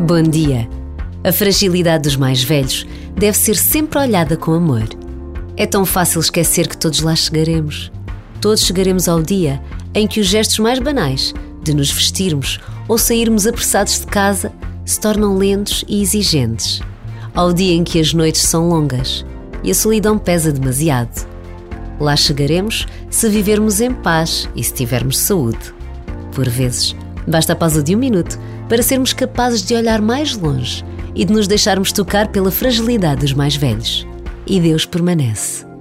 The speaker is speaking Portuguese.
Bom dia. A fragilidade dos mais velhos deve ser sempre olhada com amor. É tão fácil esquecer que todos lá chegaremos. Todos chegaremos ao dia em que os gestos mais banais, de nos vestirmos ou sairmos apressados de casa, se tornam lentos e exigentes. Ao dia em que as noites são longas e a solidão pesa demasiado. Lá chegaremos se vivermos em paz e se tivermos saúde. Por vezes, basta a pausa de um minuto para sermos capazes de olhar mais longe e de nos deixarmos tocar pela fragilidade dos mais velhos. E Deus permanece.